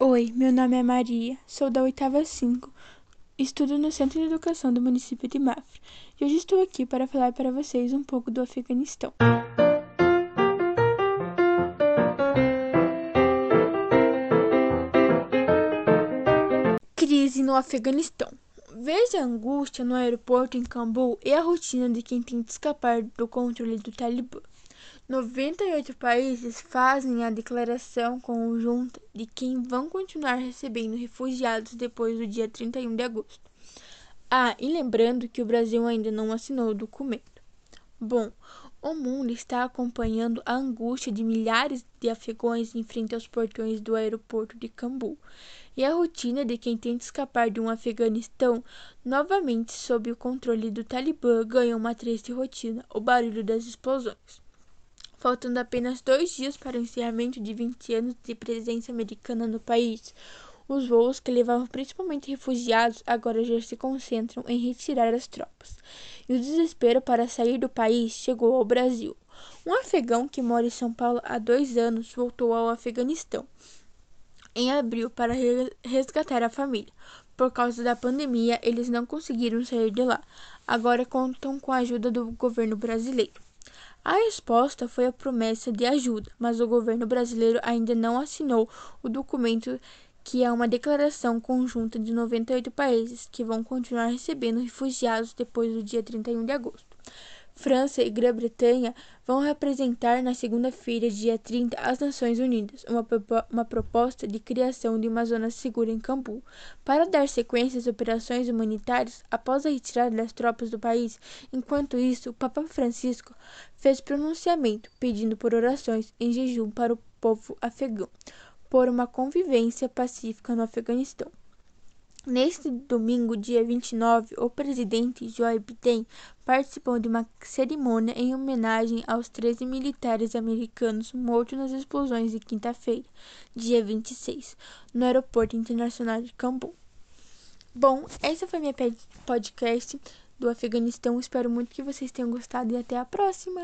Oi, meu nome é Maria, sou da oitava 5, estudo no Centro de Educação do município de Mafra e hoje estou aqui para falar para vocês um pouco do Afeganistão. Crise no Afeganistão. Veja a angústia no aeroporto em Cambul e a rotina de quem tenta escapar do controle do Talibã. 98 países fazem a declaração conjunta de que vão continuar recebendo refugiados depois do dia 31 de agosto. Ah, e lembrando que o Brasil ainda não assinou o documento. Bom, o mundo está acompanhando a angústia de milhares de afegãos em frente aos portões do aeroporto de Cambul e a rotina de quem tenta escapar de um Afeganistão novamente sob o controle do Talibã ganha uma triste rotina, o barulho das explosões. Faltando apenas dois dias para o encerramento de 20 anos de presença americana no país, os voos que levavam principalmente refugiados agora já se concentram em retirar as tropas. E o desespero para sair do país chegou ao Brasil. Um afegão que mora em São Paulo há dois anos voltou ao Afeganistão em abril para resgatar a família. Por causa da pandemia, eles não conseguiram sair de lá. Agora contam com a ajuda do governo brasileiro. A resposta foi a promessa de ajuda, mas o governo brasileiro ainda não assinou o documento que é uma declaração conjunta de 98 países que vão continuar recebendo refugiados depois do dia 31 de agosto. França e Grã-Bretanha vão representar na segunda-feira, dia 30, as Nações Unidas, uma, uma proposta de criação de uma zona segura em Cambul, para dar sequência às operações humanitárias após a retirada das tropas do país. Enquanto isso, o Papa Francisco fez pronunciamento pedindo por orações em jejum para o povo afegão, por uma convivência pacífica no Afeganistão. Neste domingo, dia 29, o presidente Joe Biden participou de uma cerimônia em homenagem aos 13 militares americanos mortos nas explosões de quinta-feira, dia 26, no Aeroporto Internacional de Cambul. Bom, essa foi minha podcast do Afeganistão. Espero muito que vocês tenham gostado e até a próxima!